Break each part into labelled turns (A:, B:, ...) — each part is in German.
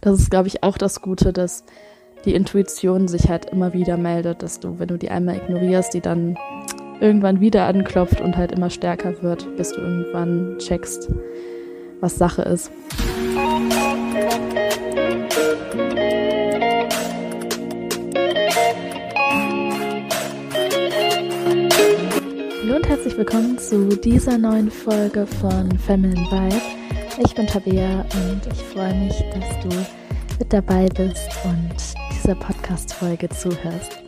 A: Das ist, glaube ich, auch das Gute, dass die Intuition sich halt immer wieder meldet, dass du, wenn du die einmal ignorierst, die dann irgendwann wieder anklopft und halt immer stärker wird, bis du irgendwann checkst, was Sache ist. Hallo und herzlich willkommen zu dieser neuen Folge von Feminine Vibe. Ich bin Tabea und ich freue mich, dass du mit dabei bist und dieser Podcast-Folge zuhörst.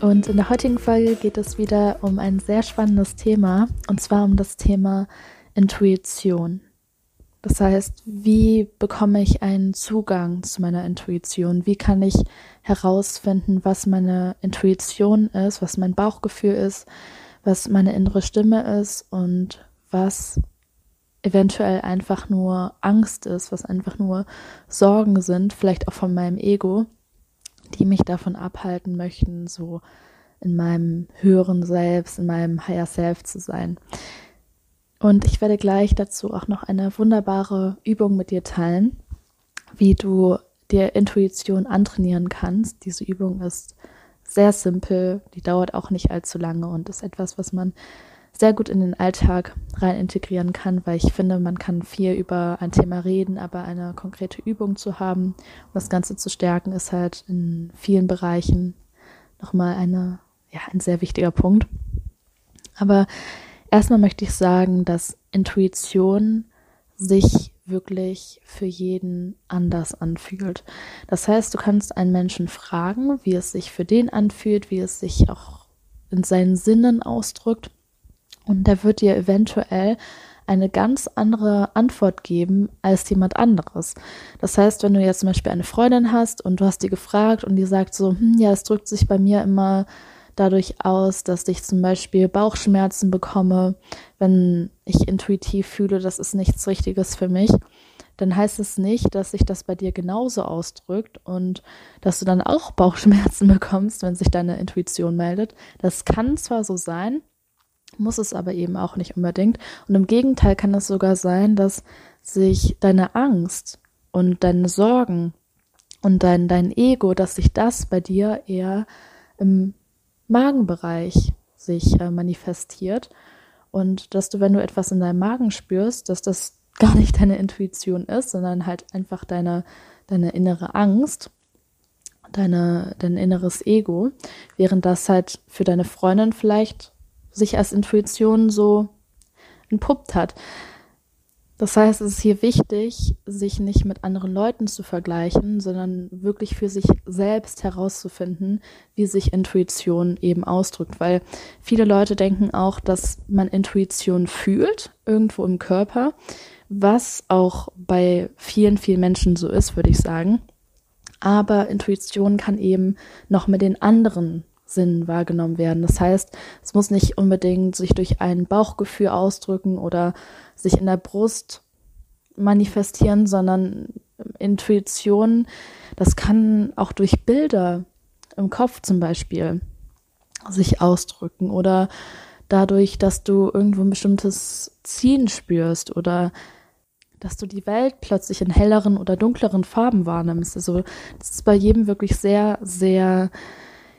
A: Und in der heutigen Folge geht es wieder um ein sehr spannendes Thema und zwar um das Thema Intuition. Das heißt, wie bekomme ich einen Zugang zu meiner Intuition? Wie kann ich herausfinden, was meine Intuition ist, was mein Bauchgefühl ist, was meine innere Stimme ist und was eventuell einfach nur Angst ist, was einfach nur Sorgen sind, vielleicht auch von meinem Ego, die mich davon abhalten möchten, so in meinem höheren Selbst, in meinem Higher Self zu sein. Und ich werde gleich dazu auch noch eine wunderbare Übung mit dir teilen, wie du dir Intuition antrainieren kannst. Diese Übung ist sehr simpel, die dauert auch nicht allzu lange und ist etwas, was man sehr gut in den Alltag rein integrieren kann, weil ich finde, man kann viel über ein Thema reden, aber eine konkrete Übung zu haben, um das Ganze zu stärken, ist halt in vielen Bereichen nochmal eine, ja, ein sehr wichtiger Punkt. Aber erstmal möchte ich sagen, dass Intuition sich wirklich für jeden anders anfühlt. Das heißt, du kannst einen Menschen fragen, wie es sich für den anfühlt, wie es sich auch in seinen Sinnen ausdrückt. Und der wird dir eventuell eine ganz andere Antwort geben als jemand anderes. Das heißt, wenn du jetzt zum Beispiel eine Freundin hast und du hast die gefragt und die sagt so, hm, ja, es drückt sich bei mir immer dadurch aus, dass ich zum Beispiel Bauchschmerzen bekomme, wenn ich intuitiv fühle, das ist nichts Richtiges für mich, dann heißt es nicht, dass sich das bei dir genauso ausdrückt und dass du dann auch Bauchschmerzen bekommst, wenn sich deine Intuition meldet. Das kann zwar so sein, muss es aber eben auch nicht unbedingt. Und im Gegenteil kann es sogar sein, dass sich deine Angst und deine Sorgen und dein, dein Ego, dass sich das bei dir eher im Magenbereich sich äh, manifestiert und dass du, wenn du etwas in deinem Magen spürst, dass das gar nicht deine Intuition ist, sondern halt einfach deine, deine innere Angst, deine, dein inneres Ego, während das halt für deine Freundin vielleicht sich als Intuition so entpuppt hat. Das heißt, es ist hier wichtig, sich nicht mit anderen Leuten zu vergleichen, sondern wirklich für sich selbst herauszufinden, wie sich Intuition eben ausdrückt. Weil viele Leute denken auch, dass man Intuition fühlt, irgendwo im Körper, was auch bei vielen, vielen Menschen so ist, würde ich sagen. Aber Intuition kann eben noch mit den anderen Sinnen wahrgenommen werden. Das heißt, es muss nicht unbedingt sich durch ein Bauchgefühl ausdrücken oder sich in der Brust manifestieren, sondern Intuition, das kann auch durch Bilder im Kopf zum Beispiel sich ausdrücken oder dadurch, dass du irgendwo ein bestimmtes Ziehen spürst oder dass du die Welt plötzlich in helleren oder dunkleren Farben wahrnimmst. Also das ist bei jedem wirklich sehr, sehr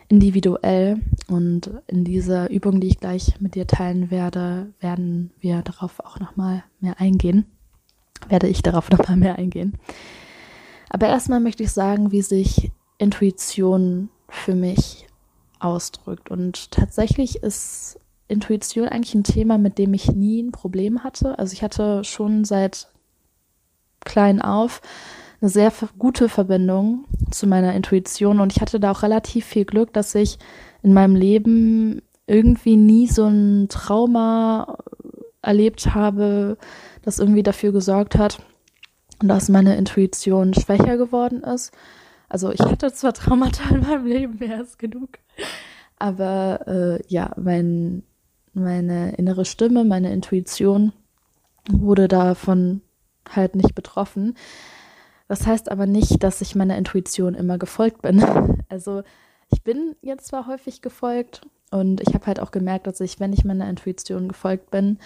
A: individuell. Und in dieser Übung, die ich gleich mit dir teilen werde, werden wir darauf auch nochmal mehr eingehen. Werde ich darauf nochmal mehr eingehen. Aber erstmal möchte ich sagen, wie sich Intuition für mich ausdrückt. Und tatsächlich ist Intuition eigentlich ein Thema, mit dem ich nie ein Problem hatte. Also ich hatte schon seit klein auf eine sehr gute Verbindung zu meiner Intuition und ich hatte da auch relativ viel Glück, dass ich in meinem Leben irgendwie nie so ein Trauma erlebt habe, das irgendwie dafür gesorgt hat, dass meine Intuition schwächer geworden ist. Also ich hatte zwar Traumata in meinem Leben, mehr als genug, aber äh, ja, mein, meine innere Stimme, meine Intuition wurde davon halt nicht betroffen. Das heißt aber nicht, dass ich meiner Intuition immer gefolgt bin. Also ich bin jetzt zwar häufig gefolgt und ich habe halt auch gemerkt, dass ich, wenn ich meiner Intuition gefolgt bin,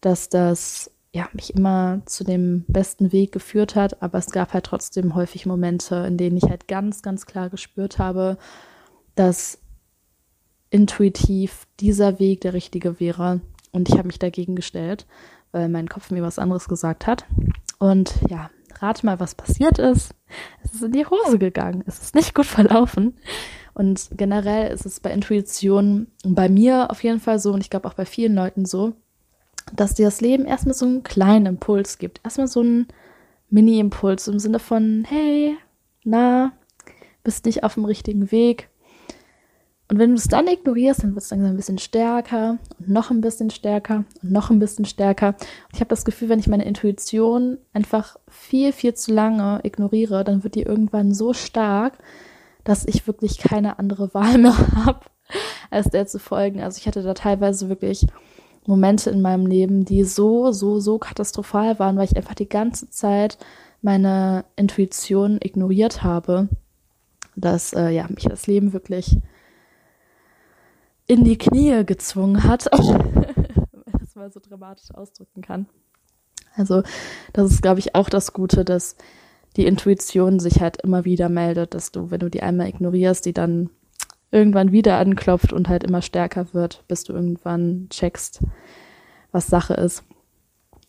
A: dass das ja, mich immer zu dem besten Weg geführt hat, aber es gab halt trotzdem häufig Momente, in denen ich halt ganz, ganz klar gespürt habe, dass intuitiv dieser Weg der richtige wäre. Und ich habe mich dagegen gestellt, weil mein Kopf mir was anderes gesagt hat. Und ja, rate mal, was passiert ist. Es ist in die Hose gegangen. Es ist nicht gut verlaufen. Und generell ist es bei Intuition bei mir auf jeden Fall so und ich glaube auch bei vielen Leuten so, dass dir das Leben erstmal so einen kleinen Impuls gibt. Erstmal so einen Mini-Impuls im Sinne von, hey, na, bist nicht auf dem richtigen Weg. Und wenn du es dann ignorierst, dann wird es langsam ein bisschen stärker und noch ein bisschen stärker und noch ein bisschen stärker. Und ich habe das Gefühl, wenn ich meine Intuition einfach viel, viel zu lange ignoriere, dann wird die irgendwann so stark, dass ich wirklich keine andere Wahl mehr habe, als der zu folgen. Also ich hatte da teilweise wirklich Momente in meinem Leben, die so, so, so katastrophal waren, weil ich einfach die ganze Zeit meine Intuition ignoriert habe, dass äh, ja mich das Leben wirklich in die Knie gezwungen hat, wenn man das mal so dramatisch ausdrücken kann. Also das ist, glaube ich, auch das Gute, dass die Intuition sich halt immer wieder meldet, dass du, wenn du die einmal ignorierst, die dann irgendwann wieder anklopft und halt immer stärker wird, bis du irgendwann checkst, was Sache ist.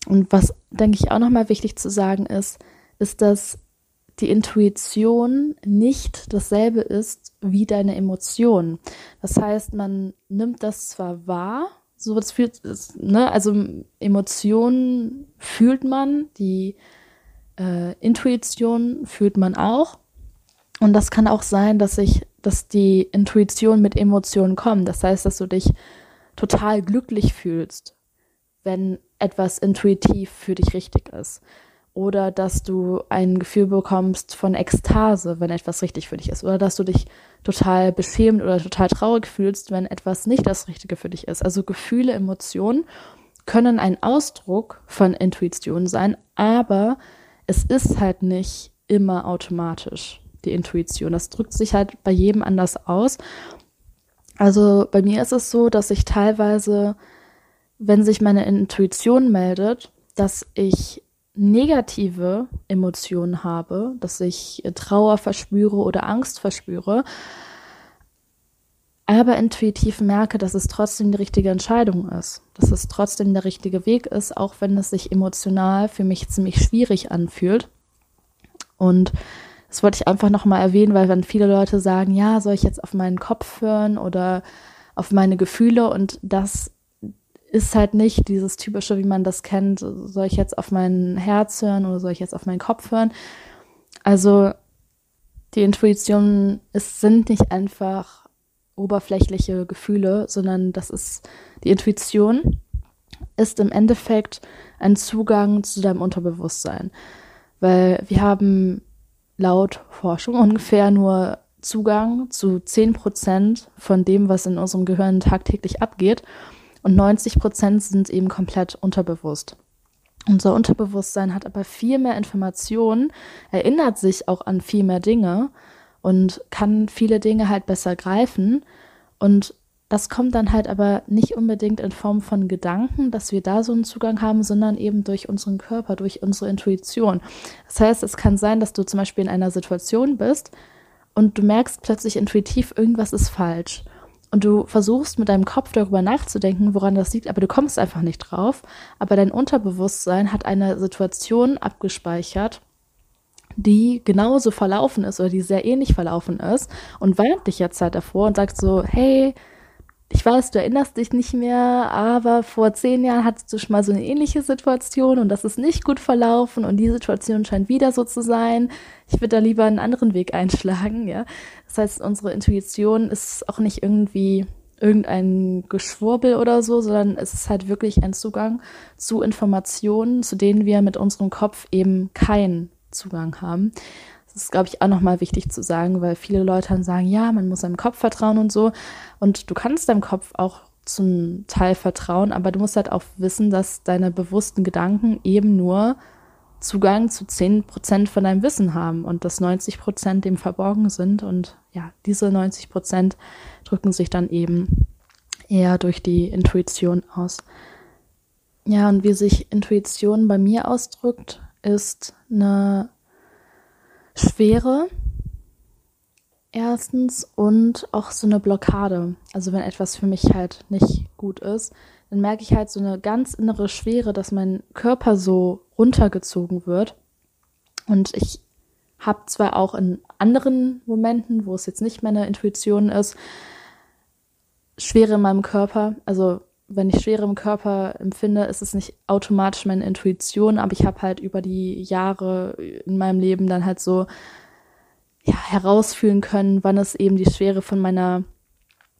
A: Und was, denke ich, auch nochmal wichtig zu sagen ist, ist, dass die Intuition nicht dasselbe ist wie deine Emotion. Das heißt, man nimmt das zwar wahr, so was fühlt, ne, also Emotionen fühlt man, die äh, Intuition fühlt man auch. Und das kann auch sein, dass sich, dass die Intuition mit Emotionen kommt. Das heißt, dass du dich total glücklich fühlst, wenn etwas intuitiv für dich richtig ist oder dass du ein Gefühl bekommst von Ekstase, wenn etwas richtig für dich ist, oder dass du dich total beschämt oder total traurig fühlst, wenn etwas nicht das Richtige für dich ist. Also Gefühle, Emotionen können ein Ausdruck von Intuition sein, aber es ist halt nicht immer automatisch die Intuition. Das drückt sich halt bei jedem anders aus. Also bei mir ist es so, dass ich teilweise, wenn sich meine Intuition meldet, dass ich negative Emotionen habe, dass ich Trauer verspüre oder Angst verspüre, aber intuitiv merke, dass es trotzdem die richtige Entscheidung ist, dass es trotzdem der richtige Weg ist, auch wenn es sich emotional für mich ziemlich schwierig anfühlt. Und das wollte ich einfach nochmal erwähnen, weil wenn viele Leute sagen, ja, soll ich jetzt auf meinen Kopf hören oder auf meine Gefühle und das ist halt nicht dieses typische, wie man das kennt, soll ich jetzt auf mein Herz hören oder soll ich jetzt auf meinen Kopf hören? Also die Intuition es sind nicht einfach oberflächliche Gefühle, sondern das ist die Intuition ist im Endeffekt ein Zugang zu deinem Unterbewusstsein, weil wir haben laut Forschung ungefähr nur Zugang zu zehn Prozent von dem, was in unserem Gehirn tagtäglich abgeht und 90 Prozent sind eben komplett unterbewusst. Unser Unterbewusstsein hat aber viel mehr Informationen, erinnert sich auch an viel mehr Dinge und kann viele Dinge halt besser greifen. Und das kommt dann halt aber nicht unbedingt in Form von Gedanken, dass wir da so einen Zugang haben, sondern eben durch unseren Körper, durch unsere Intuition. Das heißt, es kann sein, dass du zum Beispiel in einer Situation bist und du merkst plötzlich intuitiv, irgendwas ist falsch und du versuchst mit deinem Kopf darüber nachzudenken, woran das liegt, aber du kommst einfach nicht drauf. Aber dein Unterbewusstsein hat eine Situation abgespeichert, die genauso verlaufen ist oder die sehr ähnlich verlaufen ist und warnt dich jetzt halt davor und sagt so, hey, ich weiß, du erinnerst dich nicht mehr, aber vor zehn Jahren hattest du schon mal so eine ähnliche Situation und das ist nicht gut verlaufen und die Situation scheint wieder so zu sein. Ich würde da lieber einen anderen Weg einschlagen, ja. Das heißt, unsere Intuition ist auch nicht irgendwie irgendein Geschwurbel oder so, sondern es ist halt wirklich ein Zugang zu Informationen, zu denen wir mit unserem Kopf eben keinen Zugang haben. Das ist, glaube ich, auch nochmal wichtig zu sagen, weil viele Leute dann sagen, ja, man muss seinem Kopf vertrauen und so. Und du kannst deinem Kopf auch zum Teil vertrauen, aber du musst halt auch wissen, dass deine bewussten Gedanken eben nur Zugang zu 10% von deinem Wissen haben und dass 90% dem verborgen sind. Und ja, diese 90% drücken sich dann eben eher durch die Intuition aus. Ja, und wie sich Intuition bei mir ausdrückt, ist eine Schwere, erstens und auch so eine Blockade. Also wenn etwas für mich halt nicht gut ist, dann merke ich halt so eine ganz innere Schwere, dass mein Körper so runtergezogen wird. Und ich habe zwar auch in anderen Momenten, wo es jetzt nicht meine Intuition ist, Schwere in meinem Körper. Also wenn ich Schwere im Körper empfinde, ist es nicht automatisch meine Intuition, aber ich habe halt über die Jahre in meinem Leben dann halt so ja, herausfühlen können, wann es eben die Schwere von meiner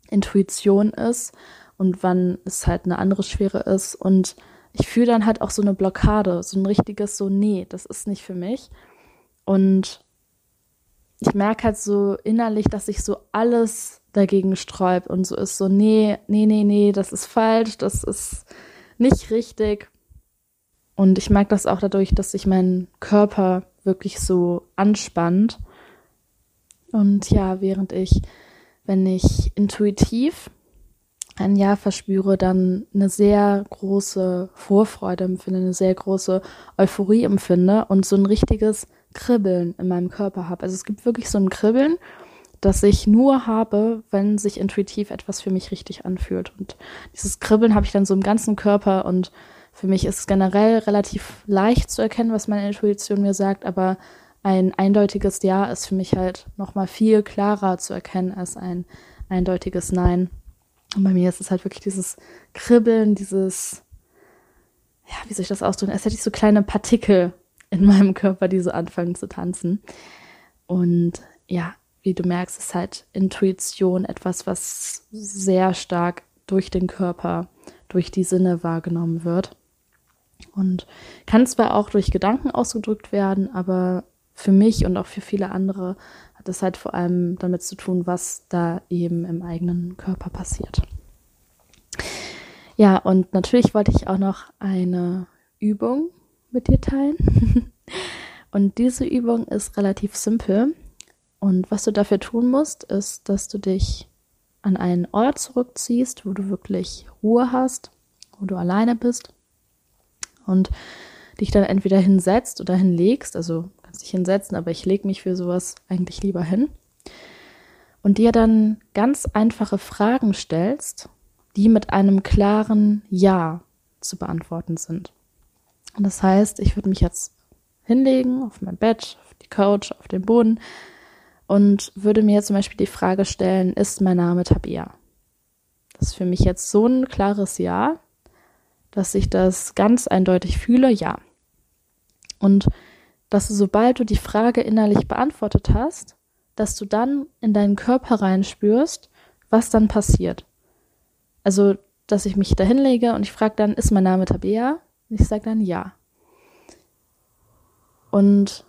A: Intuition ist und wann es halt eine andere Schwere ist. Und ich fühle dann halt auch so eine Blockade, so ein richtiges so, nee, das ist nicht für mich. Und ich merke halt so innerlich, dass sich so alles dagegen sträubt und so ist so, nee, nee, nee, nee, das ist falsch, das ist nicht richtig. Und ich merke das auch dadurch, dass sich mein Körper wirklich so anspannt. Und ja, während ich, wenn ich intuitiv ein Ja verspüre, dann eine sehr große Vorfreude empfinde, eine sehr große Euphorie empfinde und so ein richtiges Kribbeln in meinem Körper habe. Also es gibt wirklich so ein Kribbeln, das ich nur habe, wenn sich intuitiv etwas für mich richtig anfühlt. Und dieses Kribbeln habe ich dann so im ganzen Körper und für mich ist es generell relativ leicht zu erkennen, was meine Intuition mir sagt, aber ein eindeutiges Ja ist für mich halt nochmal viel klarer zu erkennen als ein eindeutiges Nein. Und bei mir ist es halt wirklich dieses Kribbeln, dieses, ja, wie soll ich das ausdrücken, als hätte ich so kleine Partikel in meinem Körper, die so anfangen zu tanzen. Und ja, wie du merkst, ist halt Intuition etwas, was sehr stark durch den Körper, durch die Sinne wahrgenommen wird. Und kann zwar auch durch Gedanken ausgedrückt werden, aber für mich und auch für viele andere hat es halt vor allem damit zu tun, was da eben im eigenen Körper passiert. Ja, und natürlich wollte ich auch noch eine Übung mit dir teilen. und diese Übung ist relativ simpel. Und was du dafür tun musst, ist, dass du dich an einen Ort zurückziehst, wo du wirklich Ruhe hast, wo du alleine bist und dich dann entweder hinsetzt oder hinlegst, also kannst dich hinsetzen, aber ich lege mich für sowas eigentlich lieber hin und dir dann ganz einfache Fragen stellst, die mit einem klaren Ja zu beantworten sind. Und das heißt, ich würde mich jetzt hinlegen auf mein Bett, auf die Couch, auf den Boden und würde mir zum Beispiel die Frage stellen, ist mein Name Tabea? Das ist für mich jetzt so ein klares Ja, dass ich das ganz eindeutig fühle, ja. Und dass du, sobald du die Frage innerlich beantwortet hast, dass du dann in deinen Körper reinspürst, was dann passiert. Also, dass ich mich da hinlege und ich frage dann, ist mein Name Tabea? Und ich sage dann ja. Und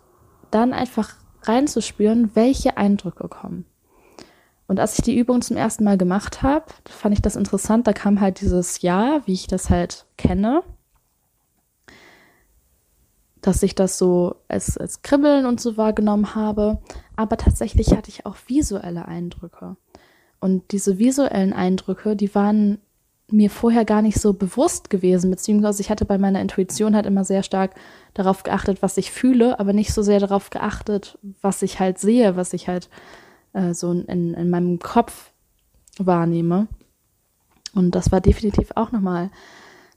A: dann einfach reinzuspüren, welche Eindrücke kommen. Und als ich die Übung zum ersten Mal gemacht habe, fand ich das interessant. Da kam halt dieses Ja, wie ich das halt kenne dass ich das so als, als Kribbeln und so wahrgenommen habe. Aber tatsächlich hatte ich auch visuelle Eindrücke. Und diese visuellen Eindrücke, die waren mir vorher gar nicht so bewusst gewesen, beziehungsweise ich hatte bei meiner Intuition halt immer sehr stark darauf geachtet, was ich fühle, aber nicht so sehr darauf geachtet, was ich halt sehe, was ich halt äh, so in, in meinem Kopf wahrnehme. Und das war definitiv auch nochmal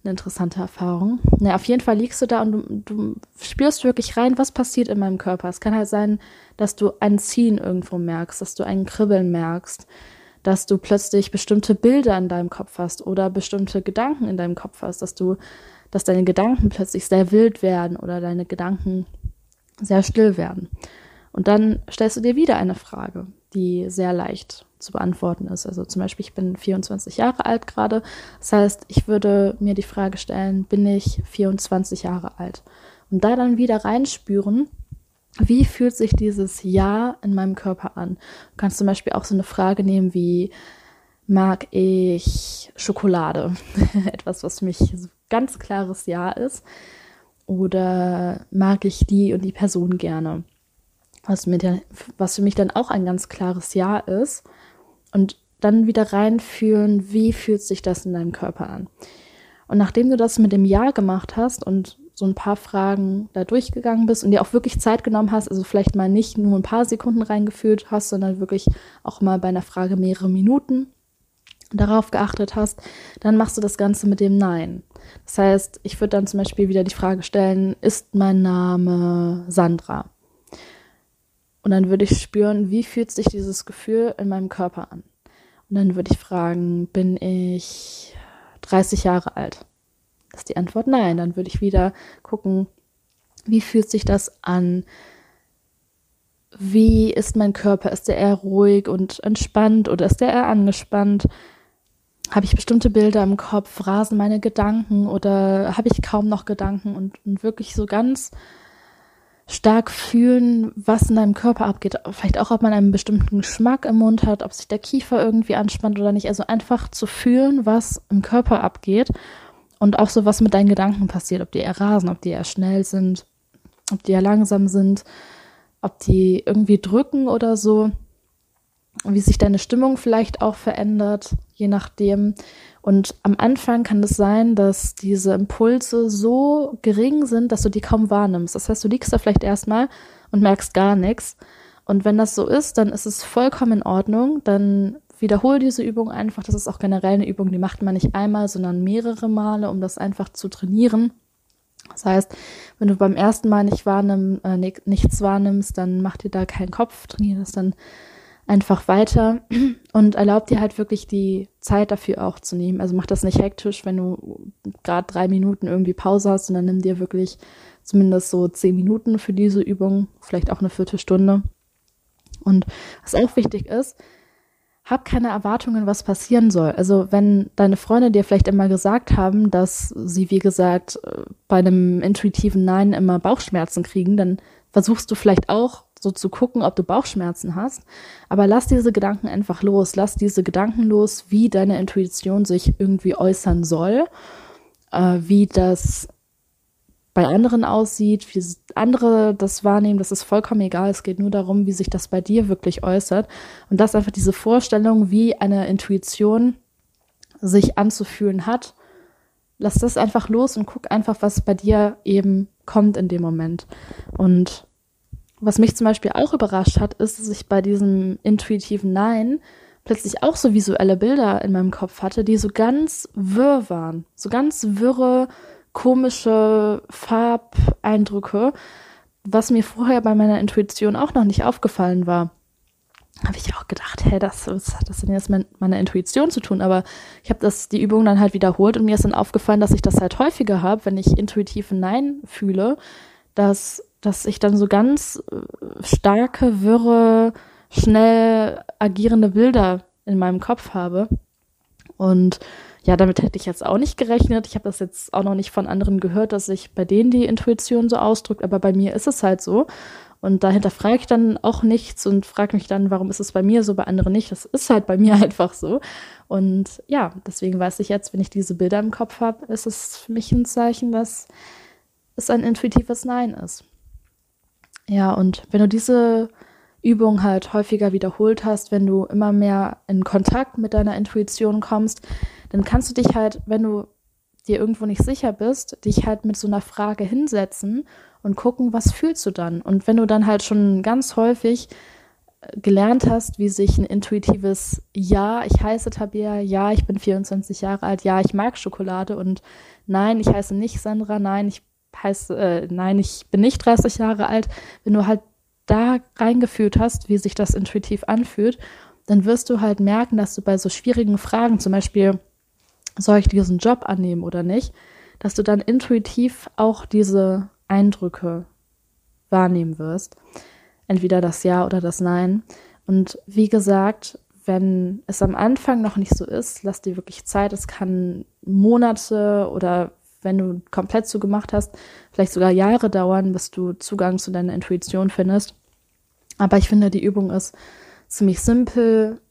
A: eine interessante Erfahrung. Na, auf jeden Fall liegst du da und du, du, spürst wirklich rein, was passiert in meinem Körper. Es kann halt sein, dass du ein Ziehen irgendwo merkst, dass du ein Kribbeln merkst, dass du plötzlich bestimmte Bilder in deinem Kopf hast oder bestimmte Gedanken in deinem Kopf hast, dass du, dass deine Gedanken plötzlich sehr wild werden oder deine Gedanken sehr still werden. Und dann stellst du dir wieder eine Frage, die sehr leicht zu beantworten ist. Also zum Beispiel, ich bin 24 Jahre alt gerade. Das heißt, ich würde mir die Frage stellen, bin ich 24 Jahre alt? Und da dann wieder reinspüren, wie fühlt sich dieses Ja in meinem Körper an? Du kannst zum Beispiel auch so eine Frage nehmen wie, mag ich Schokolade? Etwas, was für mich so ganz klares Ja ist. Oder mag ich die und die Person gerne? Was, mir was für mich dann auch ein ganz klares Ja ist und dann wieder reinfühlen, wie fühlt sich das in deinem Körper an. Und nachdem du das mit dem Ja gemacht hast und so ein paar Fragen da durchgegangen bist und dir auch wirklich Zeit genommen hast, also vielleicht mal nicht nur ein paar Sekunden reingefühlt hast, sondern wirklich auch mal bei einer Frage mehrere Minuten darauf geachtet hast, dann machst du das Ganze mit dem Nein. Das heißt, ich würde dann zum Beispiel wieder die Frage stellen, ist mein Name Sandra? Und dann würde ich spüren, wie fühlt sich dieses Gefühl in meinem Körper an? Und dann würde ich fragen, bin ich 30 Jahre alt? Ist die Antwort nein. Dann würde ich wieder gucken, wie fühlt sich das an? Wie ist mein Körper? Ist der eher ruhig und entspannt oder ist der eher angespannt? Habe ich bestimmte Bilder im Kopf? Rasen meine Gedanken oder habe ich kaum noch Gedanken und, und wirklich so ganz stark fühlen, was in deinem Körper abgeht. Vielleicht auch, ob man einen bestimmten Geschmack im Mund hat, ob sich der Kiefer irgendwie anspannt oder nicht. Also einfach zu fühlen, was im Körper abgeht und auch so, was mit deinen Gedanken passiert. Ob die eher rasen, ob die eher schnell sind, ob die eher langsam sind, ob die irgendwie drücken oder so. Wie sich deine Stimmung vielleicht auch verändert, je nachdem. Und am Anfang kann es sein, dass diese Impulse so gering sind, dass du die kaum wahrnimmst. Das heißt, du liegst da vielleicht erstmal und merkst gar nichts. Und wenn das so ist, dann ist es vollkommen in Ordnung. Dann wiederhol diese Übung einfach. Das ist auch generell eine Übung, die macht man nicht einmal, sondern mehrere Male, um das einfach zu trainieren. Das heißt, wenn du beim ersten Mal nicht wahrnimm, äh, nichts wahrnimmst, dann mach dir da keinen Kopf, trainiere das dann einfach weiter und erlaub dir halt wirklich die Zeit dafür auch zu nehmen. Also mach das nicht hektisch, wenn du gerade drei Minuten irgendwie Pause hast, sondern nimm dir wirklich zumindest so zehn Minuten für diese Übung, vielleicht auch eine Viertelstunde. Und was auch wichtig ist, hab keine Erwartungen, was passieren soll. Also wenn deine Freunde dir vielleicht immer gesagt haben, dass sie, wie gesagt, bei einem intuitiven Nein immer Bauchschmerzen kriegen, dann versuchst du vielleicht auch so zu gucken, ob du Bauchschmerzen hast. Aber lass diese Gedanken einfach los. Lass diese Gedanken los, wie deine Intuition sich irgendwie äußern soll, äh, wie das bei anderen aussieht, wie andere das wahrnehmen, das ist vollkommen egal. Es geht nur darum, wie sich das bei dir wirklich äußert. Und das einfach diese Vorstellung, wie eine Intuition sich anzufühlen hat. Lass das einfach los und guck einfach, was bei dir eben kommt in dem Moment. Und was mich zum Beispiel auch überrascht hat, ist, dass ich bei diesem intuitiven Nein plötzlich auch so visuelle Bilder in meinem Kopf hatte, die so ganz wirr waren. So ganz wirre, komische Farbeindrücke, was mir vorher bei meiner Intuition auch noch nicht aufgefallen war. Habe ich auch gedacht, hey, das, was hat das denn jetzt mit meiner Intuition zu tun? Aber ich habe das die Übung dann halt wiederholt und mir ist dann aufgefallen, dass ich das halt häufiger habe, wenn ich intuitiv Nein fühle, dass dass ich dann so ganz äh, starke, wirre, schnell agierende Bilder in meinem Kopf habe. Und ja, damit hätte ich jetzt auch nicht gerechnet. Ich habe das jetzt auch noch nicht von anderen gehört, dass sich bei denen die Intuition so ausdrückt, aber bei mir ist es halt so. Und dahinter frage ich dann auch nichts und frage mich dann, warum ist es bei mir so, bei anderen nicht. Das ist halt bei mir einfach so. Und ja, deswegen weiß ich jetzt, wenn ich diese Bilder im Kopf habe, ist es für mich ein Zeichen, dass es ein intuitives Nein ist. Ja, und wenn du diese Übung halt häufiger wiederholt hast, wenn du immer mehr in Kontakt mit deiner Intuition kommst, dann kannst du dich halt, wenn du dir irgendwo nicht sicher bist, dich halt mit so einer Frage hinsetzen und gucken, was fühlst du dann? Und wenn du dann halt schon ganz häufig äh, gelernt hast, wie sich ein intuitives Ja, ich heiße Tabea, ja, ich bin 24 Jahre alt, ja, ich mag Schokolade und nein, ich heiße nicht Sandra, nein, ich heißt, äh, nein, ich bin nicht 30 Jahre alt, wenn du halt da reingefühlt hast, wie sich das intuitiv anfühlt, dann wirst du halt merken, dass du bei so schwierigen Fragen, zum Beispiel, soll ich diesen Job annehmen oder nicht, dass du dann intuitiv auch diese Eindrücke wahrnehmen wirst. Entweder das Ja oder das Nein. Und wie gesagt, wenn es am Anfang noch nicht so ist, lass dir wirklich Zeit. Es kann Monate oder wenn du komplett so gemacht hast, vielleicht sogar Jahre dauern, bis du Zugang zu deiner Intuition findest. Aber ich finde, die Übung ist ziemlich simpel.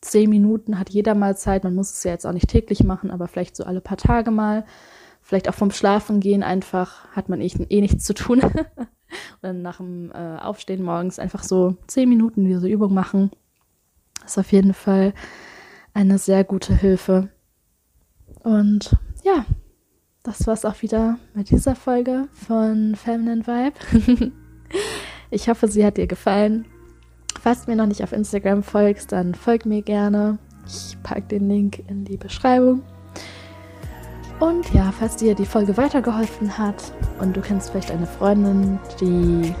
A: Zehn Minuten hat jeder mal Zeit. Man muss es ja jetzt auch nicht täglich machen, aber vielleicht so alle paar Tage mal. Vielleicht auch vom Schlafen gehen einfach, hat man eh, eh nichts zu tun. Und dann nach dem äh, Aufstehen morgens einfach so zehn Minuten diese Übung machen. ist auf jeden Fall eine sehr gute Hilfe. Und ja, das war's auch wieder mit dieser Folge von Feminine Vibe. ich hoffe, sie hat dir gefallen. Falls du mir noch nicht auf Instagram folgst, dann folg mir gerne. Ich packe den Link in die Beschreibung. Und ja, falls dir die Folge weitergeholfen hat und du kennst vielleicht eine Freundin, die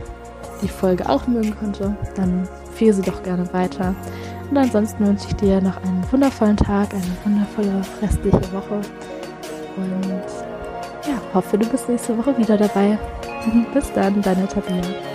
A: die Folge auch mögen könnte, dann empfehle sie doch gerne weiter. Und ansonsten wünsche ich dir noch einen wundervollen Tag, eine wundervolle restliche Woche. Und ja, hoffe, du bist nächste Woche wieder dabei. Bis dann, deine Tabea.